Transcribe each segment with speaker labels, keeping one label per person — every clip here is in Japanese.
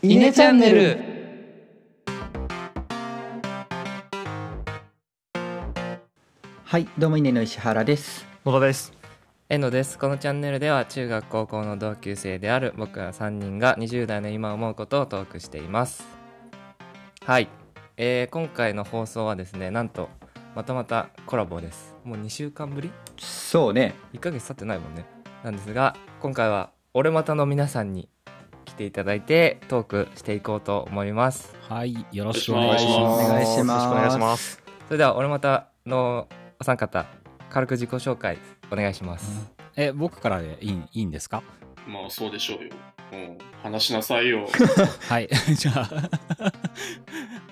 Speaker 1: イネチャンネル。
Speaker 2: はいどうも稲の石原です。
Speaker 3: 野田です。
Speaker 1: えのです。このチャンネルでは中学高校の同級生である僕ら3人が20代の今思うことをトークしています。はい、えー、今回の放送はですねなんとまたまたコラボです。もう2週間ぶり？
Speaker 2: そうね。
Speaker 1: 1ヶ月経ってないもんね。なんですが今回は俺またの皆さんに来ていただいてトークしていこうと思います。
Speaker 4: はい、よろしくお願いします。
Speaker 2: お願いします。
Speaker 3: よろしくお願いします。
Speaker 1: それでは俺またのお三方軽く自己紹介お願いします、
Speaker 4: え、僕からでいいいいんですか？
Speaker 5: まあそうでしょうよ。うん、話しなさいよ。
Speaker 4: はい、じゃあ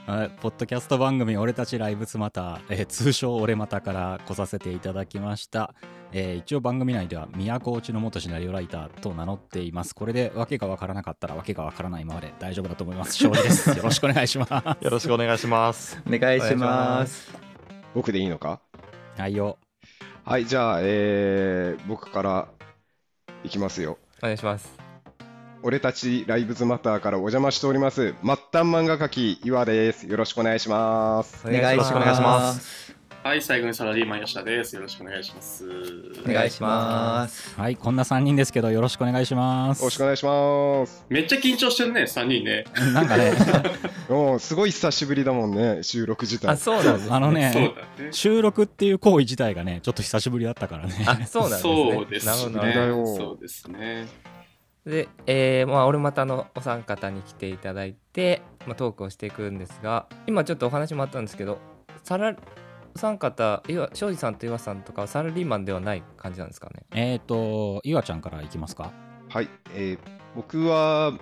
Speaker 4: あ、ポッドキャスト番組、俺たちライブスマター、えー通称俺またから来させていただきました。えー一応番組内では、都落ちの元シナリオライターと名乗っています。これで訳がわからなかったら訳がわからないままで大丈夫だと思います。勝利です。よろしくお願いします。
Speaker 3: よろしくお願いします
Speaker 2: お願いします
Speaker 6: 僕でいいのか？
Speaker 4: はいよ。
Speaker 6: はい、じゃあ、えー、僕からいきますよ。
Speaker 1: お願いします
Speaker 6: 俺たちライブズマターからお邪魔しております、末端漫画家き岩です。よろしくお願いします。
Speaker 2: お願いします
Speaker 3: お願いします
Speaker 5: はい、最後にサラリーマン吉田です。よろしくお願いします。
Speaker 2: お願いします
Speaker 4: はい、こんな3人ですけど、よろしくお願いします。
Speaker 6: よろしくお願いします。
Speaker 5: めっちゃ緊張してるね、3人ね。
Speaker 4: なんかね、
Speaker 6: おすごい久しぶりだもんね、収録自体。
Speaker 1: あそうなんです、ね、
Speaker 4: あのね
Speaker 5: そうだね。
Speaker 4: 収録っていう行為自体がね、ちょっと久しぶりだったからね。
Speaker 1: あそうなんですね
Speaker 5: そうですねそうですね。
Speaker 1: で、えーまあ、俺またのお三方に来ていただいて、まあ、トークをしていくんですが今ちょっとお話もあったんですけどサラお三方いわ庄司さんと岩さんとかはサラリーマンではない感じなんですかね？
Speaker 4: えっ、と、岩ちゃんからいきますか。
Speaker 6: はい、えー、僕は、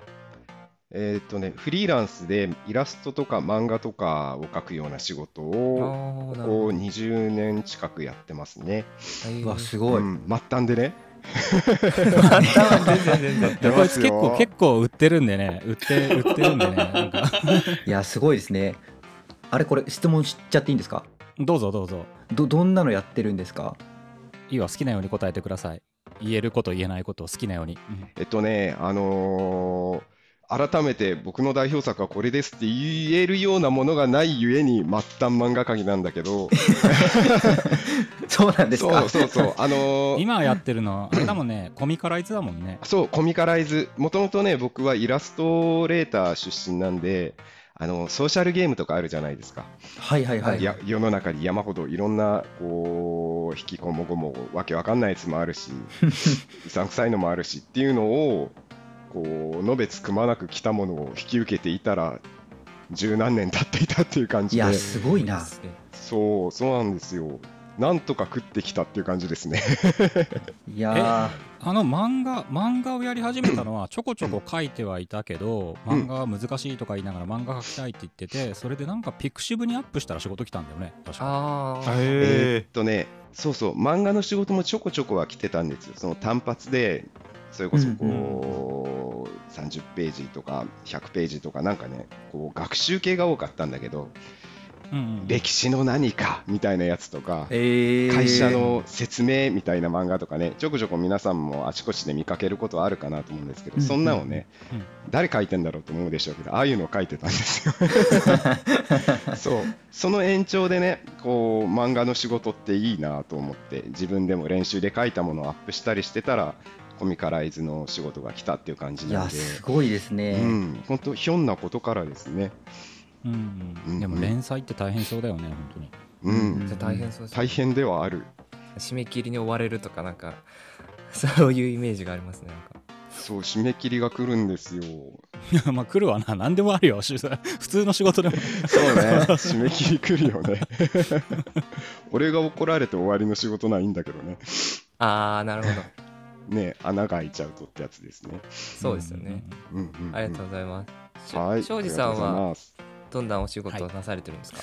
Speaker 6: えーっとね、フリーランスでイラストとか漫画とかを描くような仕事
Speaker 1: あ
Speaker 6: を、こう20年近くやってますね。
Speaker 2: うわす
Speaker 6: う
Speaker 2: ごい、
Speaker 6: ん、末端でね。
Speaker 1: 全然全然
Speaker 6: 出
Speaker 4: こいつ結構結構売ってるんでね。売って 売ってるんでねなんか。
Speaker 2: いやすごいですね。あれこれ質問しちゃっていいんですか？
Speaker 4: どうぞどうぞ。
Speaker 2: どどんなのやってるんですか？
Speaker 4: いいわ好きなように答えてください。言えること言えないことを好きなように、うん。
Speaker 6: えっとね、あのー改めて僕の代表作はこれですって言えるようなものがないゆえに末端漫画家なんだけど、
Speaker 2: そうなんですか？
Speaker 6: そうそうそう、あのー
Speaker 4: 今やってるのあれだもんね コミカライズだもんね。
Speaker 6: そう、コミカライズ、もともとね、僕はイラストレーター出身なんで、あのソーシャルゲームとかあるじゃないですか、
Speaker 2: はいはいはい。
Speaker 6: や世の中に山ほどいろんなこう引きこもごもわけわかんないやつもあるし うさんくさいのもあるしっていうのをこうのべつくまなく来たものを引き受けていたら十何年経っていたっていう感
Speaker 2: い
Speaker 6: じで。
Speaker 2: やすごいな。
Speaker 6: そうそうなんですよなんとか食ってきたっていう感じですね。
Speaker 2: いや
Speaker 4: あの漫画漫画をやり始めたのは ちょこちょこ書いてはいたけど漫画は難しいとか言いながら漫画描きたいって言っててそれでなんかピクシブにアップしたら仕事来たんだよね確か。
Speaker 1: ああ
Speaker 6: えー
Speaker 3: へ
Speaker 6: っとね、そうそう、漫画の仕事もちょこちょこは来てたんですよ。その単発で、それこそこう、30ページとか100ページとかなんかね、こう学習系が多かったんだけど、
Speaker 4: うんうん
Speaker 6: 歴史の何かみたいなやつとか、
Speaker 2: えー、
Speaker 6: 会社の説明みたいな漫画とかね、ちょこちょこ皆さんもあちこちで見かけることはあるかなと思うんですけど、
Speaker 2: うん
Speaker 6: そんなのね、
Speaker 4: うん。
Speaker 6: 誰書いてんだろうと思うでしょうけど、ああいうのを書いてたんですよ。そう、その延長でね、こう漫画の仕事っていいなと思って、自分でも練習で書いたものをアップしたりしてたら、コミカライズの仕事が来たっていう感じ
Speaker 2: い
Speaker 6: なんで、
Speaker 2: やすごいですね、
Speaker 6: うん、本当ひょんなことからですね。
Speaker 4: うんでも連載って大変そうだよね本当に。
Speaker 6: うん、
Speaker 1: じゃあ大変そうです。ね
Speaker 6: 大変ではある。
Speaker 1: 締め切りに追われるとかなんか そういうイメージがありますねなんか。
Speaker 6: そう、締め切りが来るんですよ。
Speaker 4: まあ来るわな何でもあるよ。し 普通の仕事でも。
Speaker 6: そうね、締め切り来るよね。俺が怒られて終わりの仕事ないんだけどね。
Speaker 1: ああなるほど。
Speaker 6: ね、穴が開いちゃうとってやつですね。
Speaker 1: そうですよね、
Speaker 6: うんうんうん。
Speaker 1: ありがとうございます。し
Speaker 6: はい。
Speaker 1: 庄司さんは
Speaker 6: ます
Speaker 1: どんなお仕事をなされてるんですか、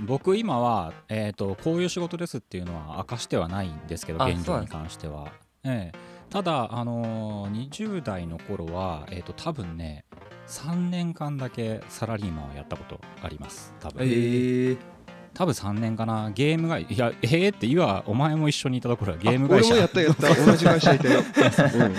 Speaker 4: 僕今は、えー、とこういう仕事ですっていうのは明かしてはないんですけど
Speaker 1: あ
Speaker 4: 現状に関しては、ええ。ただ、あのー20代の頃は、えー、と多分ね3年間だけサラリーマンをやったことあります多分、
Speaker 2: えー、
Speaker 4: 多分3年かな。ゲームがいやえー、って今お前も一緒にいたところはゲーム会社。
Speaker 6: あ俺もやったやった。同じ会社いたよ、うん。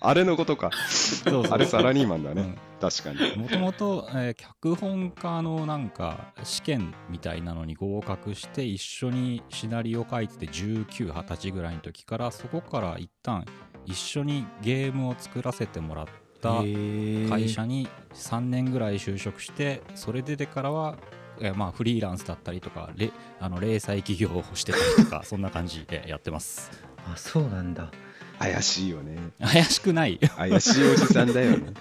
Speaker 6: あれのことか。
Speaker 4: そうそう
Speaker 6: あれサラリーマンだね、
Speaker 4: うん。
Speaker 6: 確かに。
Speaker 4: もともとえー脚本家のなんか試験みたいなのに合格して一緒にシナリオ書いてて1920歳ぐらいの時からそこから一旦一緒にゲームを作らせてもらった会社に3年ぐらい就職してそれででからはえーまあフリーランスだったりとかれあの零細企業をしてたりとか そんな感じでやってます。
Speaker 2: あそうなんだ。
Speaker 6: 怪しいよね。
Speaker 4: 怪しくない。
Speaker 6: 怪しいおじさんだよね。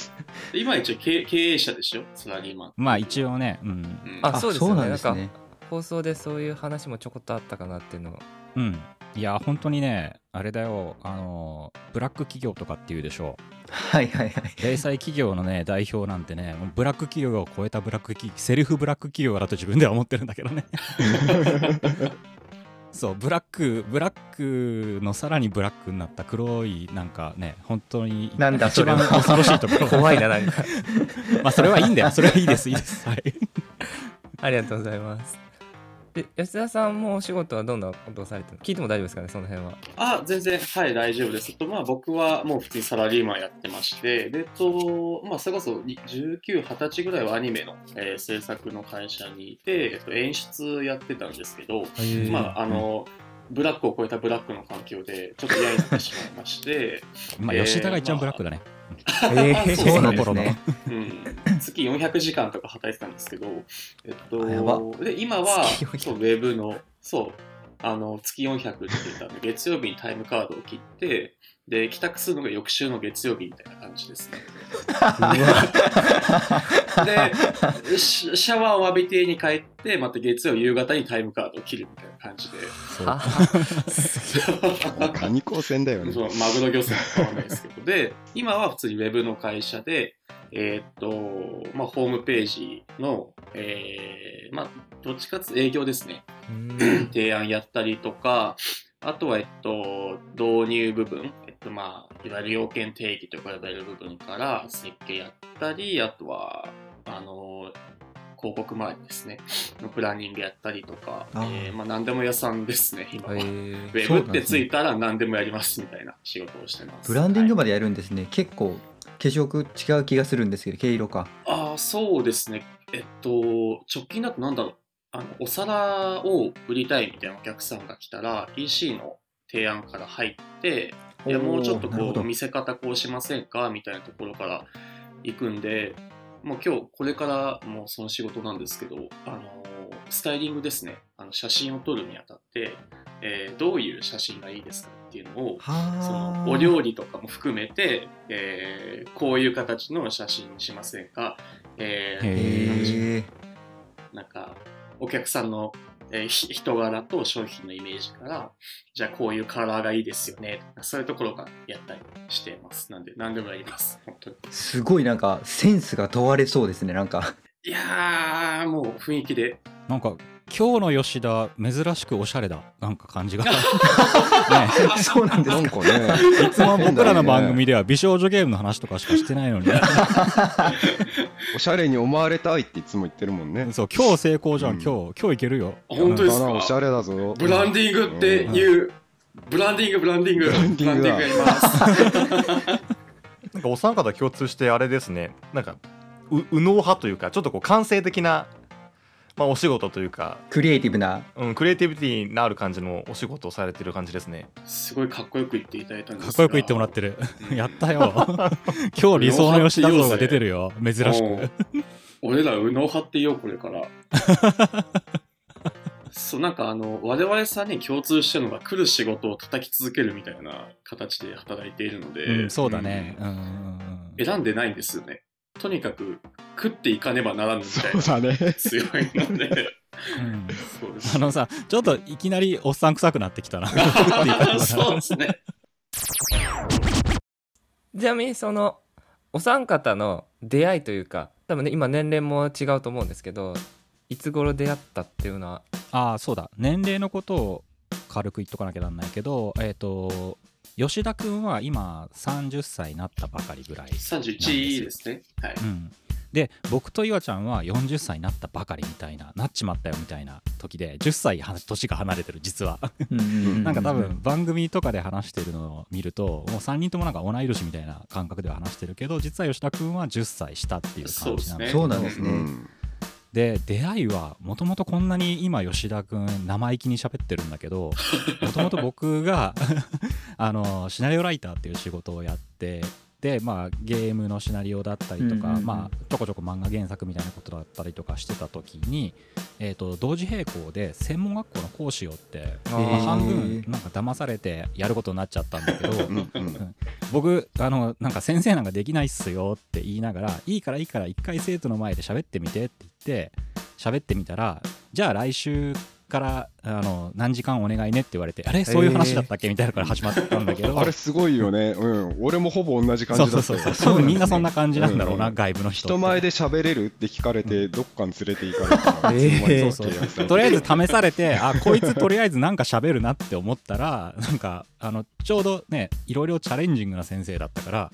Speaker 5: で今一応経経営者でしょ、サラリーマン。
Speaker 4: まあ一応ねうん。
Speaker 5: うん。
Speaker 1: あそうですよね。
Speaker 2: なんですね。
Speaker 1: 放送でそういう話もちょこっとあったかなっていうのを
Speaker 4: うん。いや本当にねあれだよ。あのブラック企業とかっていうでしょ
Speaker 2: はいはいはい。
Speaker 4: 零細企業のね代表なんてねブラック企業を超えたブラック企セルフブラック企業だと自分では思ってるんだけどね。そうブラックブラックのさらにブラックになった黒いなんかね本当に
Speaker 2: なんだ
Speaker 4: 一番
Speaker 2: それは。
Speaker 4: 恐ろしいところ。
Speaker 1: 怖いななんか。
Speaker 4: まあそれはいいんだよ。それはいいですいいです。はい。
Speaker 1: ありがとうございますで吉田さんもお仕事はどんなことをされてるの？聞いても大丈夫ですかねその辺は。
Speaker 5: あ、全然、はい、大丈夫です。と、まあ、僕はもう普通にサラリーマンやってまして、で、と、まあ、それこそに19、20歳ぐらいはアニメの、えー制作の会社にいて、えっと、演出やってたんですけど、まあ、あの、ブラックを超えたブラックの環境で、ちょっと嫌になってしまいまして、
Speaker 4: まあ
Speaker 5: えー
Speaker 4: 吉田が一番ブラックだね、
Speaker 2: えー、
Speaker 5: そう
Speaker 2: そうなんですね。
Speaker 5: うん、月400時間とか働いてたんですけど、えっと、で今は
Speaker 1: 月400
Speaker 5: そうウェブの、そう、あの月400って言ったんで、月曜日にタイムカードを切って、で、帰宅するのが翌週の月曜日みたいな感じですね。でシ、シャワーを浴びて家に帰って、また月曜夕方にタイムカードを切るみたいな感じで、
Speaker 4: そう
Speaker 1: は
Speaker 6: カニ 光線だよね。
Speaker 5: そのマグロ漁船は変わらないですけど、で、今は普通にウェブの会社で、えーっと、まあ、ホームページの、えーまあ、どっちかつ営業ですね。
Speaker 1: うん。
Speaker 5: 提案やったりとか、あとは、えっと、導入部分、と、まあ、いわゆる要件定義と呼ばれる部分から設計やったり、あとは、あの、広告周りですね、のプランニングやったりとか、
Speaker 2: あー
Speaker 5: えーまあ、何でも屋さんですね、今は。
Speaker 1: へ
Speaker 5: ウ
Speaker 1: ー
Speaker 5: ェブってついたら何でもやりますみたいな仕事をしてます。
Speaker 2: ブランディング
Speaker 5: はい
Speaker 2: までやるんですね、結構化色違う気がするんですけど毛色か
Speaker 5: ああ、そうですね。えっと、直近だとなんだろう。あの、お皿を売りたいみたいなお客さんが来たら、EC の提案から入って、いや、もうちょっとこう、見せ方こうしませんか？みたいなところから行くんで、もう今日これからもうその仕事なんですけど、あの、スタイリングですね。あの写真を撮るにあたって、えーどういう写真がいいですかっていうのを、そ
Speaker 2: は
Speaker 5: のお料理とかも含めて、えーこういう形の写真にしませんか、えー。なんかお客さんの、えーひ人柄と商品のイメージからじゃあこういうカラーがいいですよね。そういうところからやったりしてます。なんで何でもやります。本当に。
Speaker 2: すごいなんかセンスが問われそうですねなんか。
Speaker 5: いやーもう雰囲気で。
Speaker 4: なんか今日の吉田珍しくおしゃれだ。なんか感じが。ね。
Speaker 2: そうなんですか
Speaker 6: なんかね。
Speaker 4: いつも僕らの番組では美少女ゲームの話とかしかしてないのに。
Speaker 6: おしゃれに思われたいっていつも言ってるもんね。
Speaker 4: そう今日成功じゃん、
Speaker 6: うん。
Speaker 4: 今日今日いけるよ。
Speaker 5: 本当ですか？
Speaker 6: おしゃれだぞ。
Speaker 5: ブランディングっていう、ブランディングブランディング。
Speaker 6: ブランディングだ。
Speaker 5: ブランディングやります。
Speaker 3: なんかお三方共通してあれですね。なんかう右脳派というかちょっとこう感性的な、まあ、お仕事というか、
Speaker 2: クリエイティブな。
Speaker 3: うん、クリエイティビティのある感じのお仕事をされてる感じですね。
Speaker 5: すごいかっこよく言っていただいたんですが。
Speaker 4: かっこよく言ってもらってる。やったよ。今日理想の吉田像が出てるよ。珍しく。
Speaker 5: 俺ら右脳派って言おうこれから。そうなんかあの我々さんに共通してるのが来る仕事を叩き続けるみたいな形で働いているので、
Speaker 4: うん、そうだね。うん。
Speaker 5: 選んでないんですよねとにかく食っていかねばならぬみたい
Speaker 6: そう
Speaker 5: な
Speaker 6: だね。
Speaker 5: 強いので。
Speaker 4: うん。
Speaker 5: そうです。
Speaker 4: あのさ、ちょっといきなりおっさん臭くなってきたな。
Speaker 5: そうですね。
Speaker 1: ちなみにそのお三方の出会いというか多分ね今年齢も違うと思うんですけどいつ頃出会ったっていうのは？
Speaker 4: ああ、そうだ。年齢のことを軽く言っとかなきゃなんないけど、えっ、と、吉田くんは今30歳になったばかりぐらい。
Speaker 5: 31ですね。はい。
Speaker 4: うん。で僕と岩ちゃんは40歳になったばかりみたいななっちまったよみたいな時で10歳は年が離れてる実は。なんか多分番組とかで話してるのを見るともう3人ともなんか同い年みたいな感覚では話してるけど実は吉田君は10歳下っていう感じなんで
Speaker 2: そうなんですね。
Speaker 6: うん
Speaker 4: で出会いはもともとこんなに今吉田君生意気に喋ってるんだけど もともと僕があのシナリオライターっていう仕事をやってでまあゲームのシナリオだったりとか、
Speaker 2: うんうんうん。
Speaker 4: まあちょこちょこ漫画原作みたいなことだったりとかしてた時に、えー、と同時並行で専門学校の講師をって、まあ半分なんか騙されてやることになっちゃったんだけど、
Speaker 6: うん。うん。
Speaker 4: 僕あのなんか先生なんかできないっすよって言いながらいいからいいから一回生徒の前で喋ってみてって言って喋ってみたらじゃあ来週からあの何時間お願いねって言われてあれ？そういう話だったっけみたいなのから始まったんだけど。
Speaker 6: あれすごいよね、うん、俺もほぼ同じ感じだったよ。
Speaker 4: そうそうそう多分 みんなそんな感じなんだろうな、
Speaker 6: うん。
Speaker 4: 外部の人
Speaker 6: 人前で喋れるって聞かれて、どっかに連れて行かれたそ
Speaker 4: う。そうとりあえず試されてあこいつとりあえずなんか喋るなって思ったらなんかあのちょうどねいろいろチャレンジングな先生だったから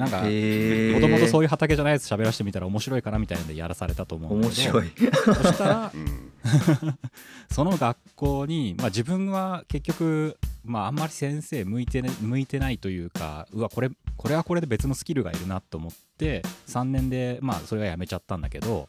Speaker 4: なんか
Speaker 2: え
Speaker 4: もともとそう
Speaker 2: いう
Speaker 4: 畑じゃないやつ喋らせてみたら面白いかなみたいなんでやらされたと思うんだけど。
Speaker 2: 面白い。
Speaker 4: そしたら
Speaker 6: うん。
Speaker 4: その学校に、まあ、自分は結局、まあ、あんまり先生向いて,、ね、向いてないというかうわこれこれはこれで別のスキルがいるなと思って3年で、まあ、それはやめちゃったんだけど、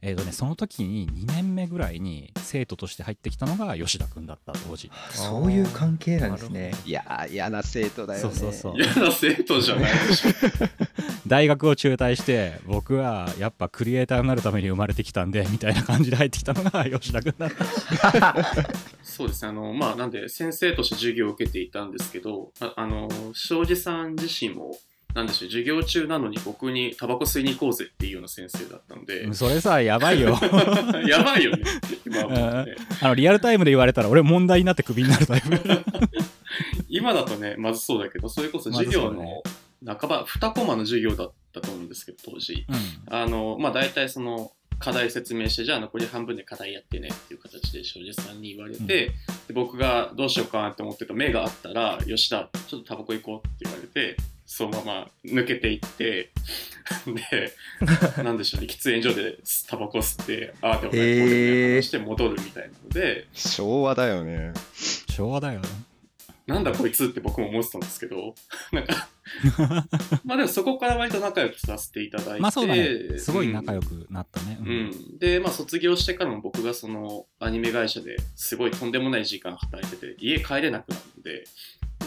Speaker 4: えーとね、その時に2年目ぐらいに生徒として入ってきたのが吉田君だった当時
Speaker 2: そういう関係なんですね
Speaker 6: いやー、嫌な生徒だよね。
Speaker 4: そうそうそう
Speaker 5: 嫌な生徒じゃないでしょ。
Speaker 4: 大学を中退して僕はやっぱクリエイターになるために生まれてきたんでみたいな感じで入ってきたのが吉田君だった
Speaker 5: そうですね。あの、まあ、なんで、先生として授業を受けていたんですけど、ああの、庄司さん自身も、なんでしょう、授業中なのに僕にタバコ吸いに行こうぜっていうような先生だったので、
Speaker 4: それさやばいよ。
Speaker 5: やばいよね、今思って。
Speaker 4: あのリアルタイムで言われたら俺問題になってクビになるタイプ。
Speaker 5: 今だとね、まずそうだけど、それこそ授業の半ば、2コマの授業だったと思うんですけど、当時。
Speaker 4: うん。
Speaker 5: あの、まあ、大体その、課題説明して、じゃあ残り半分で課題やってねっていう形で庄司さんに言われて、
Speaker 4: うん。
Speaker 5: で僕がどうしようかなって思ってた目があったら、吉田、ちょっとタバコ行こうって言われて、そのまま抜けていって、で、なんでしょうね、喫煙所でタバコ吸って、ああでもない、こうして戻るみたいなので、
Speaker 6: 昭和だよね。
Speaker 4: 昭和だよね。
Speaker 5: なんだこいつって僕も思ってたんですけど、なんか、まあでもそこから割と仲良くさせていただいて、
Speaker 4: まあそうだね。すごい仲良
Speaker 5: く。
Speaker 4: くなったね、
Speaker 5: う、ん、で、まあ、卒業してからも僕がそのアニメ会社ですごいとんでもない時間働いてて家帰れなくなるので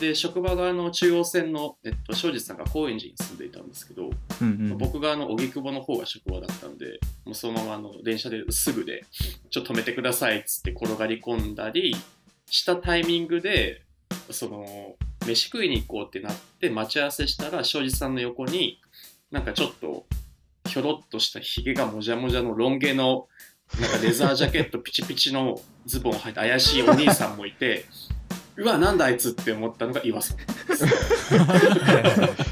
Speaker 5: で職場があの中央線の、えっと、庄司さんが高円寺に住んでいたんですけど、
Speaker 2: うんうん。
Speaker 5: 僕があの荻窪の方が職場だったんでもうそのままあの電車ですぐでちょっと止めてくださいっつって転がり込んだりしたタイミングでその飯食いに行こうってなって待ち合わせしたら庄司さんの横になんかちょっとひょろっとしたひげがもじゃもじゃのロン毛のなんかレザージャケットピチピチのズボンを履いた怪しいお兄さんもいてうわなんだあいつって思ったのが岩さん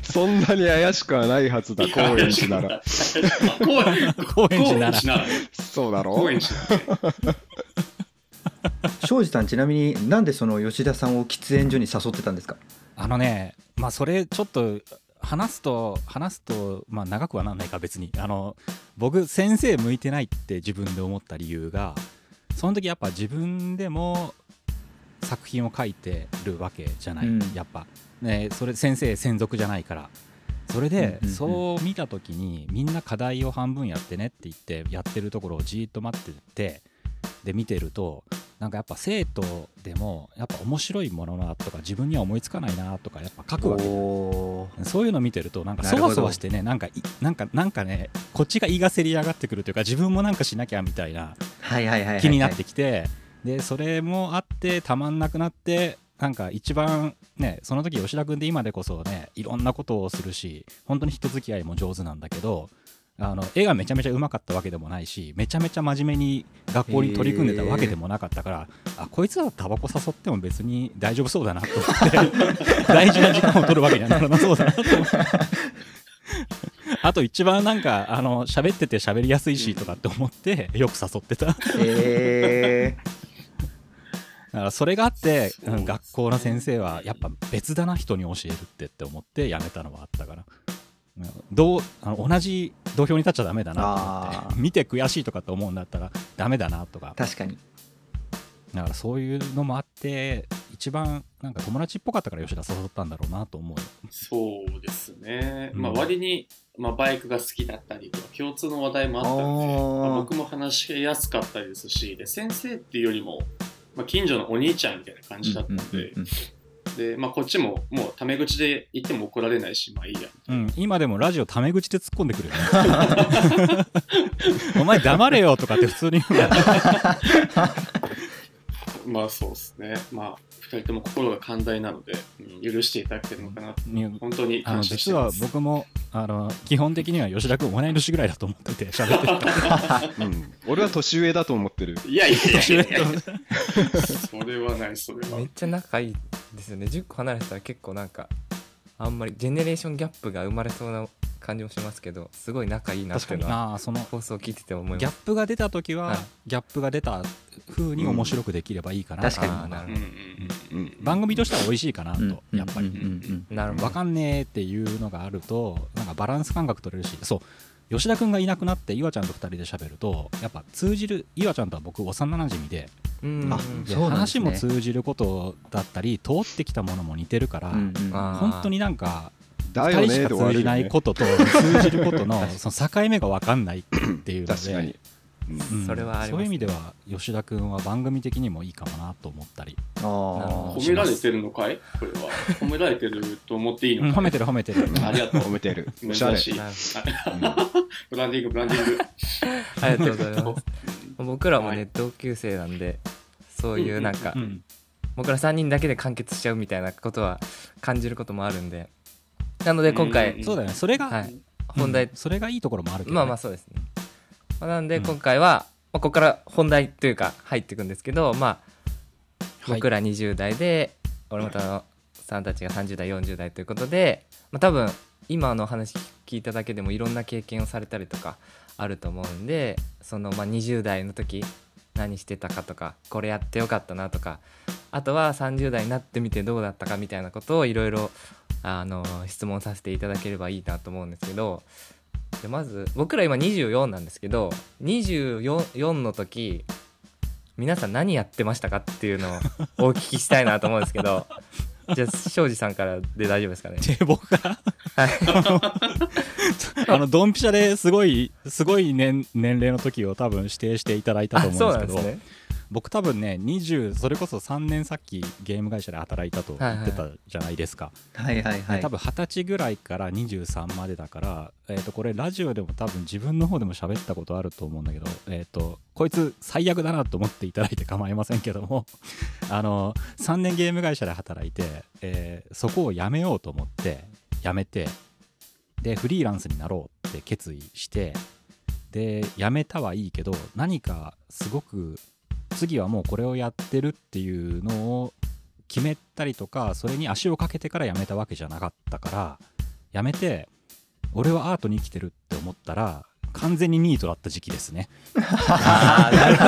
Speaker 6: そんなに怪しくはないはずだ、高円寺なら。
Speaker 5: 高円
Speaker 4: 寺な。ら
Speaker 6: そうだろ？
Speaker 5: 高円寺な。らね
Speaker 2: 庄司さんちなみになんでその吉田さんを喫煙所に誘ってたんですか？
Speaker 4: あのねまあそれちょっと話すと話すとまあ長くはなんないか別に。あの僕先生向いてないって自分で思った理由がその時やっぱ自分でも作品を書いてるわけじゃない、
Speaker 2: うん。
Speaker 4: やっぱ。ねそれ先生専属じゃないから。それで、そう見た時にみんな課題を半分やってねって言ってやってるところをじーっと待っててで見てるとなんかやっぱ生徒でもやっぱ面白いものなとか自分には思いつかないなとかやっぱ書くわけそういうの見てるとなんかそわそわしてねなんかいなんかなんかねこっちが胃がせり上がってくるというか自分もなんかしなきゃみたいな
Speaker 2: はいはいはいはいはい。
Speaker 4: 気になってきてでそれもあってたまんなくなってなんか一番ねその時吉田君で今でこそねいろんなことをするし本当に人付き合いも上手なんだけどあの絵がめちゃめちゃうまかったわけでもないしめちゃめちゃ真面目に学校に取り組んでたわけでもなかったからあこいつはタバコ誘っても別に大丈夫そうだなと思って 大事な時間を取るわけにはならなそうだなと思って。あと一番なんかあの喋ってて喋りやすいしとかって思ってよく誘ってた。
Speaker 2: え
Speaker 4: だからそれがあって、
Speaker 5: そう
Speaker 4: うん学校の先生はやっぱ別だな人に教えるってって思って辞めたのはあったから。うんどうあの同じ土俵に立っちゃダメだなと思って見て悔しいとかって思うんだったらダメだなとか。
Speaker 2: 確かに。
Speaker 4: だからそういうのもあって一番なんか友達っぽかったから吉田誘ったんだろうなと思う
Speaker 5: そうですね。
Speaker 4: うん。
Speaker 5: まあ割に、まあ、バイクが好きだったりとか共通の話題もあったんで、まあ僕も話しやすかったりですしで先生っていうよりも、まあ、近所のお兄ちゃんみたいな感じだったので、でまあ、こっちももうタメ口で言っても怒られないしまあいいや。
Speaker 4: うん、今でもラジオタメ口で突っ込んでくるよね。お前黙れよとかって普通に言うから
Speaker 5: まあそうですね。まあ2人とも心が寛大なので、うん許していただけてるのかなと。本当に
Speaker 4: あの
Speaker 5: 感謝して
Speaker 4: 実は
Speaker 5: ます
Speaker 4: 僕もあの基本的には吉田君同い年ぐらいだと思ってて 喋ってるから
Speaker 6: うん、俺は年上だと思ってる。
Speaker 5: いやいやいや
Speaker 4: 年上
Speaker 5: いやいやそれはないそれは。
Speaker 1: めっちゃ仲いいですよね。10個離れてたら結構なんかあんまりジェネレーションギャップが生まれそうな感じもしますけどすごい仲いいなっていうのは
Speaker 4: ああその
Speaker 1: 放送を聞いてて思い
Speaker 4: ギャッ
Speaker 1: ます
Speaker 4: プが出た時は、
Speaker 1: はい。
Speaker 4: ギャップが出た風に面白くできればいいかな、
Speaker 2: 確かに。
Speaker 1: あーなるほ
Speaker 5: うんうん
Speaker 6: うん、
Speaker 4: 番組としては美味しいかなと、
Speaker 2: うん
Speaker 4: やっぱり、
Speaker 2: うんうん。
Speaker 1: どなるほど。
Speaker 4: わかんねえっていうのがあるとなんかバランス感覚取れるしそう吉田君がいなくなって岩ちゃんと2人で喋るとやっぱ通じる岩ちゃんとは僕幼なじみで
Speaker 1: うん
Speaker 2: あ
Speaker 4: で
Speaker 2: そうなんですね。
Speaker 4: 話も通じることだったり通ってきたものも似てるから、
Speaker 2: うんうん。
Speaker 4: 本当になんか2
Speaker 6: だよ。ね
Speaker 4: 人しか通じないこ。とと通じることのその境目が分かんないっていうので
Speaker 6: 確かに。うん
Speaker 1: それはあね
Speaker 4: そういう意味では吉田君は番組的にもいいかもなと思ったり、
Speaker 2: あ
Speaker 5: 褒められてるのかいこれは褒められてると思っていいのか
Speaker 4: うん褒めてる褒めてる
Speaker 5: ありがとう
Speaker 6: 褒めてる。おしゃれ。
Speaker 5: 珍しい
Speaker 1: なる
Speaker 5: ブランディングブランディング
Speaker 1: ありがとうございます僕らもね同級生なんでそういうなんか
Speaker 4: うん
Speaker 1: 僕ら3人だけで完結しちゃうみたいなことは感じることもあるんでなので今回、
Speaker 5: うん
Speaker 4: そうだよね。それが、
Speaker 1: はい、本題、
Speaker 4: うん。それがいいところもあるけどね、
Speaker 1: まあまあそうですね、まあ、なんで
Speaker 4: うん。
Speaker 1: 今回は、まあ、ここから本題というか入っていくんですけどまあ
Speaker 4: はい。
Speaker 1: 僕ら20代で、俺またのさんたちが30代40代ということで、まあ、多分今の話聞いただけでもいろんな経験をされたりとかあると思うんでそのまあ20代の時何してたかとかこれやってよかったなとかあとは30代になってみてどうだったかみたいなことをいろいろあの質問させていただければいいなと思うんですけどでまず僕ら今24なんですけど24の時皆さん何やってましたかっていうのを お聞きしたいなと思うんですけどじゃあ庄司さんからで大丈夫ですかね？
Speaker 4: で僕が？
Speaker 1: はい。
Speaker 4: あのドンピシャですごいすごい年年齢の時を多分指定していただいたと思うんですけど。
Speaker 1: なんですね
Speaker 4: 僕多分ね20それこそ3年さっきゲーム会社で働いたと言ってたじゃないですか、
Speaker 2: はいはいはい。
Speaker 4: 多分20歳ぐらいから23までだから、えー、とこれラジオでも多分自分の方でも喋ったことあると思うんだけど、えー、とこいつ最悪だなと思っていただいて構いませんけども あの3年ゲーム会社で働いて、えーそこを辞めようと思って辞めてでフリーランスになろうって決意してで辞めたはいいけど何かすごく次はもうこれをやってるっていうのを決めたりとかそれに足をかけてから辞めたわけじゃなかったから辞めて俺はアートに生きてるって思ったら完全にニートだった時期ですね。
Speaker 1: なるほど。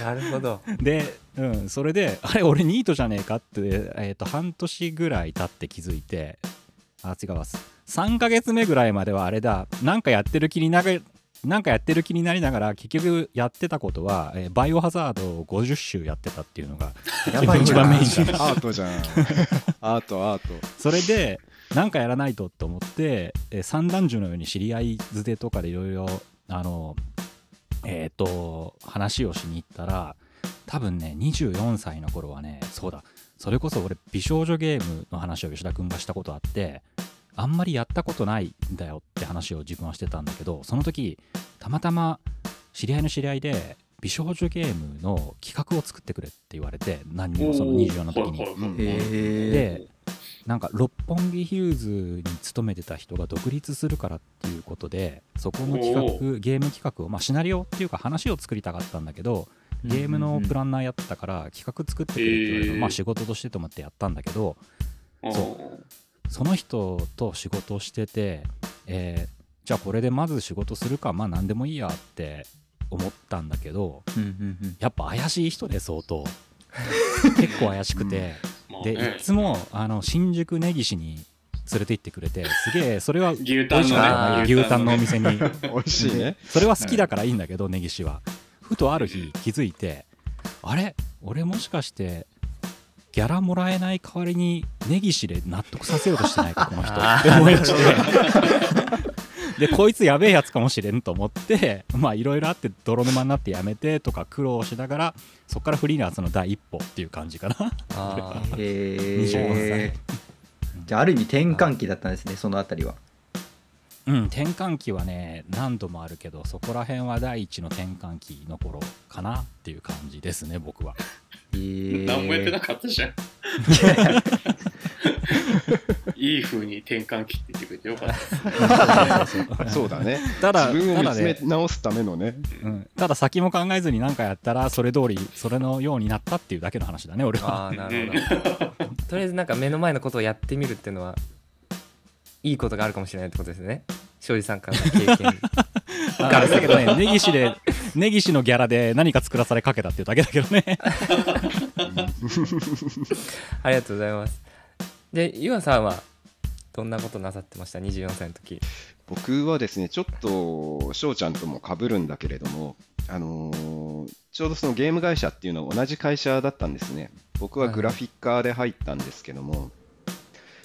Speaker 1: なるほど。
Speaker 4: で、うん、それであれ俺ニートじゃねえかって、えー、と半年ぐらい経って気づいてあ違うわ。3ヶ月目ぐらいまではあれだ。なんかやってる気になるなんかやってる気になりながら結局やってたことは、えーバイオハザードを50周やってたっていうのが 一番メインだ
Speaker 6: アートじゃん。アート、アート。
Speaker 4: それでなんかやらないとと思って、えー三男児のように知り合いづてとかでいろいろあのえっ、と話をしに行ったら多分ね24歳の頃はねそうだそれこそ俺美少女ゲームの話を吉田君がしたことあってあんまりやったことないんだよって話を自分はしてたんだけどその時たまたま知り合いの知り合いで美少女ゲームの企画を作ってくれって言われて何にもその24の時に。でなんか六本木ヒルズに勤めてた人が独立するからっていうことでそこの企
Speaker 5: お
Speaker 4: 画ゲーム企画を、まあ、シナリオっていうか話を作りたかったんだけどゲームのプランナーやってたから企画作ってくれって言われた
Speaker 5: へー。
Speaker 4: まあ仕事としてと思ってやったんだけど
Speaker 5: う。ん
Speaker 4: そその人と仕事をしてて、えーじゃあこれでまず仕事するかまあ何でもいいやって思ったんだけど
Speaker 2: うんうんうん。
Speaker 4: やっぱ怪しい人で相当。結構怪しくて。で
Speaker 5: まあね。
Speaker 4: いつもあの新宿根岸に連れて行ってくれてすげえそれは
Speaker 5: 牛タンのね。
Speaker 4: 牛タンのお店に。
Speaker 6: 美味しいね。
Speaker 4: それは好きだからいいんだけど根岸は。ふとある日気づいてあれ？俺もしかしてギャラもらえない代わりに根岸で納得させようとしてないかこの人。って思い出して。でこいつやべえやつかもしれんと思ってまあいろいろあって泥沼になってやめてとか苦労しながらそこからフリーランスの第一歩っていう感じかな。
Speaker 1: あー
Speaker 2: へ
Speaker 4: 24
Speaker 2: えじゃあある意味転換期だったんですねそのあたりは
Speaker 4: うん転換期はね何度もあるけどそこら辺は第一の転換期の頃かなっていう感じですね僕は
Speaker 2: へ え
Speaker 5: 何もやってなかったじゃん。いい風に転換期って言ってくれてよかったです。
Speaker 6: そうだね。
Speaker 4: ただ
Speaker 6: 自分を見つめ
Speaker 4: ただね
Speaker 6: 直すためのね。
Speaker 4: うん、ただ先も考えずに何かやったらそれ通りそれのようになったっていうだけの話だね俺は
Speaker 1: あーなるほどとりあえずなんか目の前のことをやってみるっていうのはいいことがあるかもしれないってことですね。庄司さんからの経験。
Speaker 4: あだけどね 根岸で根岸のギャラで何か作らされかけたっていうだけだけどね。
Speaker 1: ありがとうございます。でゆあさんはどんなことなさってました？24歳の時。
Speaker 6: 僕はですね、ちょっと翔ちゃんとも被るんだけれども、あのーちょうどそのゲーム会社っていうのは同じ会社だったんですね。僕はグラフィッカーで入ったんですけども、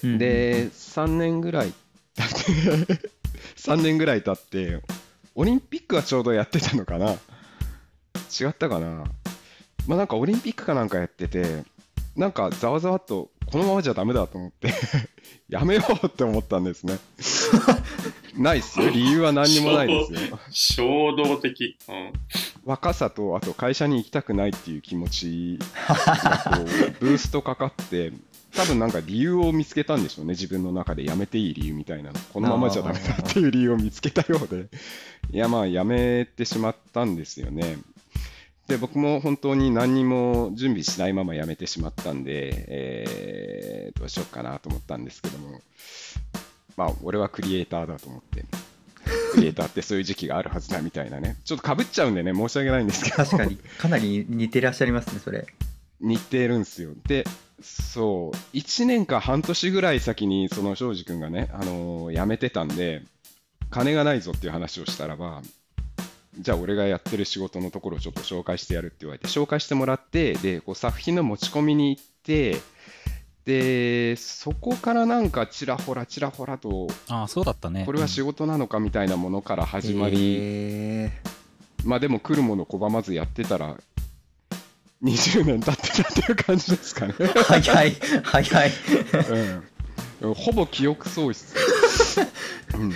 Speaker 6: で、3年ぐらい経って、3年ぐらい経って、オリンピックはちょうどやってたのかな？違ったかな？まあなんかオリンピックかなんかやってて、なんかざわざわっと、このままじゃダメだと思って、やめようって思ったんですね。ないっすよ。理由は何にもないですよ。
Speaker 5: 衝動的。うん。
Speaker 6: 若さと、あと会社に行きたくないっていう気持ちがこう、ブーストかかって、多分なんか理由を見つけたんでしょうね。自分の中でやめていい理由みたいなの。このままじゃダメだっていう理由を見つけたようで。いや、まあ、やめてしまったんですよね。で、僕も本当に何にも準備しないままやめてしまったんで、えー、どうしようかなと思ったんですけども、まあ、俺はクリエイターだと思って、クリエイターってそういう時期があるはずだみたいなね、ちょっとかぶっちゃうんでね、申し訳ないんですけど、
Speaker 2: 確かにかなり似てらっしゃいますねそれ
Speaker 6: 似てるんですよ。で、そう、1年か半年ぐらい先に、その庄司君がね、あのー辞めてたんで、金がないぞっていう話をしたらば、じゃあ俺がやってる仕事のところをちょっと紹介してやるって言われて、紹介してもらって、で、こう作品の持ち込みに行って、で、そこからなんかちらほらちらほらと、
Speaker 4: ああそうだったね。
Speaker 6: これは仕事なのかみたいなものから始まり、
Speaker 2: へ
Speaker 6: まあでも来るもの拒まずやってたら、20年経ってたっていう感じですかね。
Speaker 2: ー早い早い。
Speaker 6: うん、ほぼ記憶喪失、うん、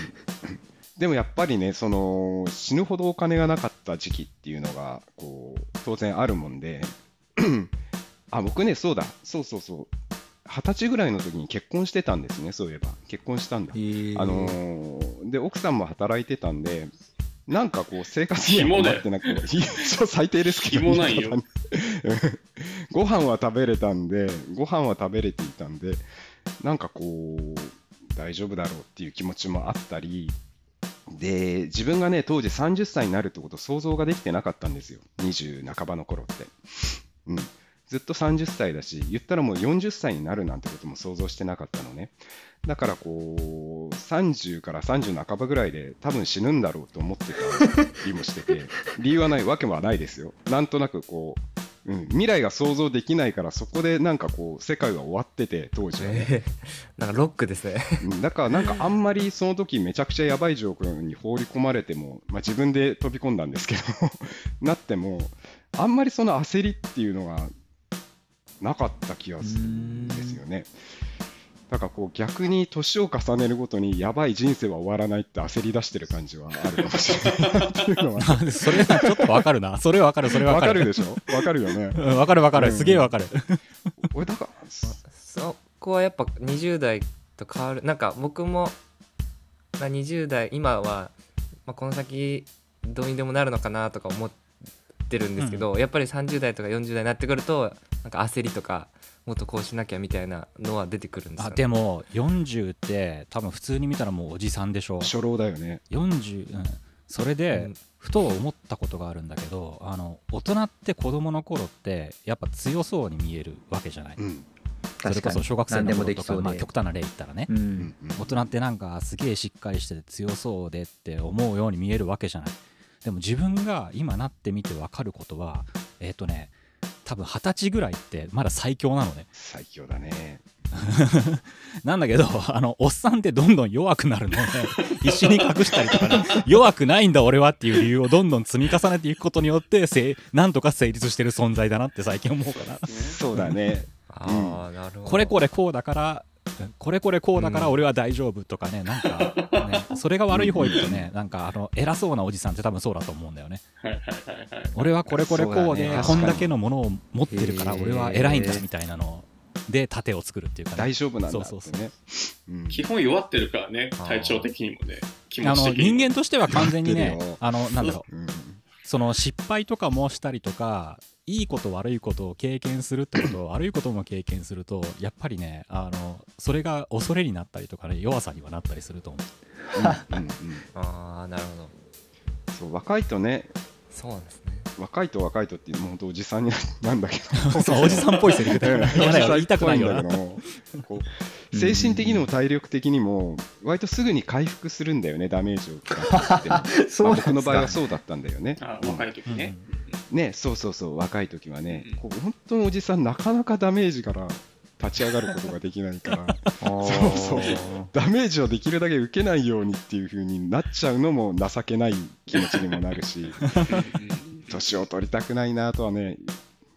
Speaker 6: でもやっぱりねその死ぬほどお金がなかった時期っていうのがこう当然あるもんであ僕ねそうだ。そうそうそう。二十歳ぐらいの時に結婚してたんですねそういえば。結婚したんだ、あのーで奥さんも働いてたんでなんかこう生活には困ってなくて最低ですけど
Speaker 5: 紐な
Speaker 6: い方ねご飯は食べれたんでご飯は食べれていたんでなんかこう大丈夫だろうっていう気持ちもあったりで自分がね当時30歳になるってこと想像ができてなかったんですよ。20半ばの頃って、うん、ずっと30歳だし言ったらもう40歳になるなんてことも想像してなかったのね。だからこう30から30半ばぐらいで多分死ぬんだろうと思ってたりもしてて 理由はないわけはないですよ。なんとなくこう、うん、未来が想像できないからそこでなんかこう世界は終わってて当時はね、
Speaker 1: えーなんかロックですね。
Speaker 6: うんだからなんかあんまりその時めちゃくちゃやばい状況に放り込まれても、まあ、自分で飛び込んだんですけど なってもあんまりその焦りっていうのがなかった気がするんですよね。だからこう逆に年を重ねるごとにやばい人生は終わらないって焦り出してる感じはあるかもしれないっていうのは。
Speaker 4: それはちょっとわかるな。それわかる。それわ
Speaker 6: わ
Speaker 4: かる。
Speaker 6: かるでしょ？わかるよね。
Speaker 4: うんわかるわかる。
Speaker 6: うん。
Speaker 4: すげえわかる。
Speaker 6: 俺だから
Speaker 1: そこはやっぱ20代と変わる。なんか僕も、まあ、20代今は、まあ、この先どうにでもなるのかなとか思ってるんですけど、やっぱり30代とか40代になってくるとなんか焦りとかもっとこうしなきゃみたいなのは出てくるんですよ、
Speaker 4: あ
Speaker 1: ね、
Speaker 4: でも40って多分普通に見たらもうおじさんでしょ。
Speaker 6: 初老だよね。
Speaker 4: 40、うん、それで、
Speaker 1: うん。
Speaker 4: ふと思ったことがあるんだけどあの大人って子供の頃ってやっぱ強そうに見えるわけじゃない、
Speaker 6: うん。
Speaker 4: それこそ小学生
Speaker 2: 何でも
Speaker 4: の頃とか、
Speaker 2: できそうで。
Speaker 4: まあ、極端な例言ったらね、
Speaker 2: う
Speaker 6: うんん。
Speaker 4: 大人ってなんかすげえしっかりしてて強そうでって思うように見えるわけじゃないでも自分が今なってみて分かることはえっ、とね多分二十歳ぐらいってまだ最強なのね。
Speaker 6: 最強だね。
Speaker 4: なんだけどあのおっさんってどんどん弱くなるので必死に隠したりとかね。弱くないんだ俺はっていう理由をどんどん積み重ねていくことによってせいなんとか成立してる存在だなって最近思うから
Speaker 6: そうだね。
Speaker 1: ああなるほど。
Speaker 4: これこれこうだからこれこれこうだから俺は大丈夫とかね、なんか、ね、それが悪い方行くとね、なんかあの偉そうなおじさんって多分そうだと思うんだよね。
Speaker 5: はいはいはいはい。
Speaker 4: 俺はこれこれこうで、こんだけのものを持ってるから俺は偉いんだみたいなので盾を作るっていうかね。
Speaker 6: 大丈夫なんだって
Speaker 4: そうそうそう。
Speaker 6: ね。うん。
Speaker 5: 基本弱ってるからね、体調的にもね、気
Speaker 4: あの
Speaker 5: 持ち的にも。
Speaker 4: 人間としては完全にねあのなんだろう。
Speaker 6: うん
Speaker 4: その失敗とかもしたりとかいいこと悪いことを経験するってこと 悪いことも経験するとやっぱりねあのそれが恐れになったりとかね弱さにはなったりすると思う。
Speaker 6: うんうんうん。
Speaker 1: ああなるほど。
Speaker 6: そう若いとね、
Speaker 1: そうなんですね。
Speaker 6: 若いと若いとっていう、もう本当おじさんになんだけど。
Speaker 4: そうおじさんっぽいセリフだ よね言いたくないよ。な
Speaker 6: おじさんっぽいんだけどこう精神的にも体力的にも割とすぐに回復するんだよねダメージを食らって。も
Speaker 2: そう
Speaker 6: 僕の場合はそうだったんだよね。
Speaker 5: あ若い時ね。
Speaker 6: ねそうそうそう若い時はね。
Speaker 5: うん。
Speaker 6: こう本当におじさんなかなかダメージから立ち上がることができないから。
Speaker 2: そう
Speaker 6: そう。ダメージをできるだけ受けないようにっていう風になっちゃうのも情けない気持ちにもなるし 年を取りたくないなとはね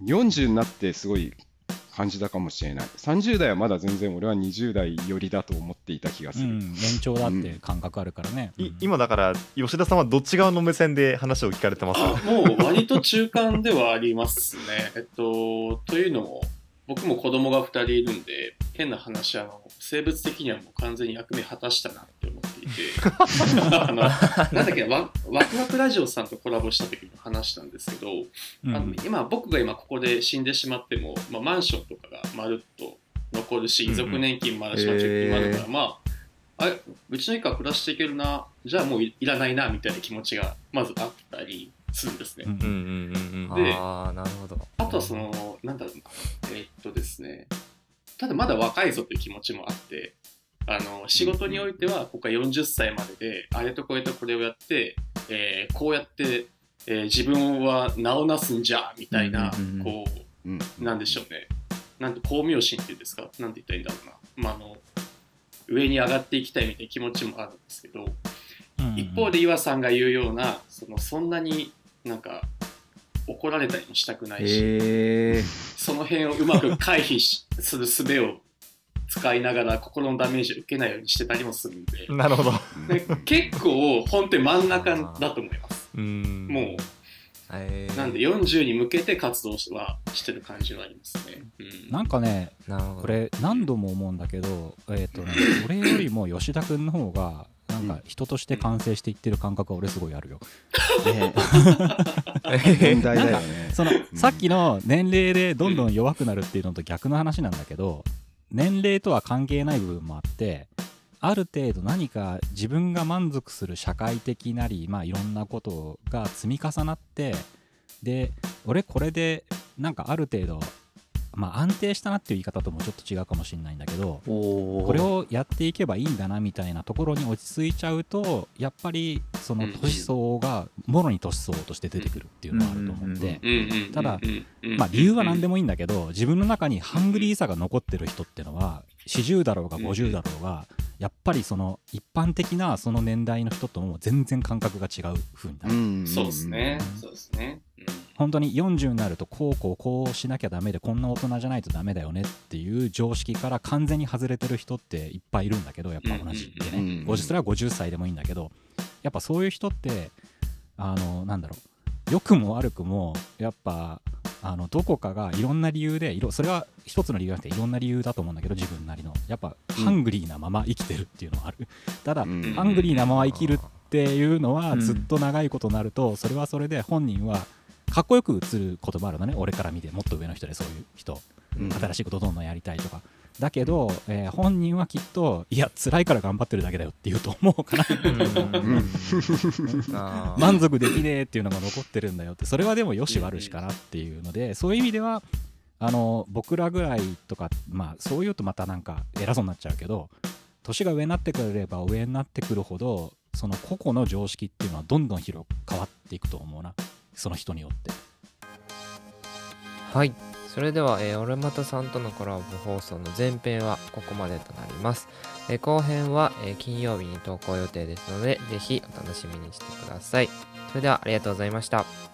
Speaker 6: 40になってすごい感じたかもしれない。30代はまだ全然俺は20代寄りだと思っていた気がする、
Speaker 4: うん、延長だって感覚あるからね、
Speaker 3: い今だから吉田さんはどっち側の目線で話を聞かれてます？
Speaker 5: あもう割と中間ではありますね。えっと、というのも、僕も子供が2人いるんで、変な話、あの生物的にはもう完全に役目果たしたなって思っていて、あのなんだっけワ、ワクワクラジオさんとコラボした時も話したんですけど、
Speaker 4: うん。
Speaker 5: あの今、僕が今ここで死んでしまっても、まあ、マンションとかがまるっと残るし、
Speaker 3: うんうん。
Speaker 5: 遺族年金もあるし、まあ貯金もあるから、
Speaker 2: へ
Speaker 5: まあ、あれうちの一家暮らしていけるな、じゃあもういいらないなみたいな気持ちがまずあったりするんですね。
Speaker 4: うん
Speaker 3: うんうんうん。うん
Speaker 5: で
Speaker 1: ああなるほど。
Speaker 5: あとはその、なんだろうな、えーっとですね、ただまだ若いぞという気持ちもあって、あの仕事においては、ここは40歳までで、あれとこれとこれをやって、えーこうやって、えー自分は名をなすんじゃ、みたいな、
Speaker 2: うんうんうん
Speaker 5: こ
Speaker 6: うん。
Speaker 5: う、なんでしょうね、なんて、光明心っていうんですか、なんて言ったらいいんだろうな、まあ、あの上に上がっていきたいみたいな気持ちもあるんですけど、
Speaker 4: うん。
Speaker 5: 一方で岩さんが言うような、そのそんなになんか、怒られたりもしたくないし、
Speaker 2: へえ
Speaker 5: その辺をうまく回避しする術を使いながら心のダメージを受けないようにしてたりもするんで、
Speaker 3: なるほど。
Speaker 5: で結構本当に真ん中だと思います。
Speaker 3: うん。
Speaker 5: も
Speaker 1: えー。
Speaker 5: う、なんで40に向けて活動はしてる感じはありますね。うん。
Speaker 4: なんかねこれ何度も思うんだけど、えっ、とね、俺よりも吉田君の方がなんか人として完成していってる感覚は俺すごいあるよ。
Speaker 6: 問題だよね。
Speaker 4: そのさっきの年齢でどんどん弱くなるっていうのと逆の話なんだけど年齢とは関係ない部分もあってある程度何か自分が満足する社会的なりまあいろんなことが積み重なってで俺これでなんかある程度まあ安定したなっていう言い方ともちょっと違うかもしれないんだけどこれをやっていけばいいんだなみたいなところに落ち着いちゃうとやっぱりその年相がもろに年相として出てくるっていうのはあると思って
Speaker 5: うんうんうん
Speaker 4: ただまあ理由は何でもいいんだけど自分の中にハングリーさが残ってる人ってのは40だろうが50だろうがやっぱりその一般的なその年代の人とも全然感覚が違う風になる。
Speaker 6: ん
Speaker 5: そうですね。そうですね。うん
Speaker 4: 本当に40になるとこうこうこうしなきゃダメでこんな大人じゃないとダメだよねっていう常識から完全に外れてる人っていっぱいいるんだけどやっぱ同じでね。
Speaker 6: うん
Speaker 4: 50それは50歳でもいいんだけどやっぱそういう人ってあのなんだろう。良くも悪くもやっぱあのどこかがいろんな理由でいろそれは一つの理由じゃなくていろんな理由だと思うんだけど自分なりの。やっぱハングリーなまま生きてるっていうのはある。ただ、
Speaker 6: うん。
Speaker 4: ハングリーなまま生きるっていうのは
Speaker 2: うん。
Speaker 4: ずっと長いことなるとそれはそれで本人はかっこよく映ることもあるのね。俺から見てもっと上の人でそういう人。
Speaker 6: うん。
Speaker 4: 新しいことどんどんやりたいとか。だけど、えー本人はきっといや辛いから頑張ってるだけだよって言うと思うから満足できねえっていうのが残ってるんだよってそれはでもよし悪しかなっていうのでそういう意味ではあの僕らぐらいとかまあそう言うとまたなんか偉そうになっちゃうけど年が上になってくれれば上になってくるほどその個々の常識っていうのはどんどん広く変わっていくと思うなその人によって。
Speaker 1: はい。それでは、えー、俺またさんとのコラボ放送の前編はここまでとなります、えー後編は、えー金曜日に投稿予定ですので是非お楽しみにしてください。それではありがとうございました。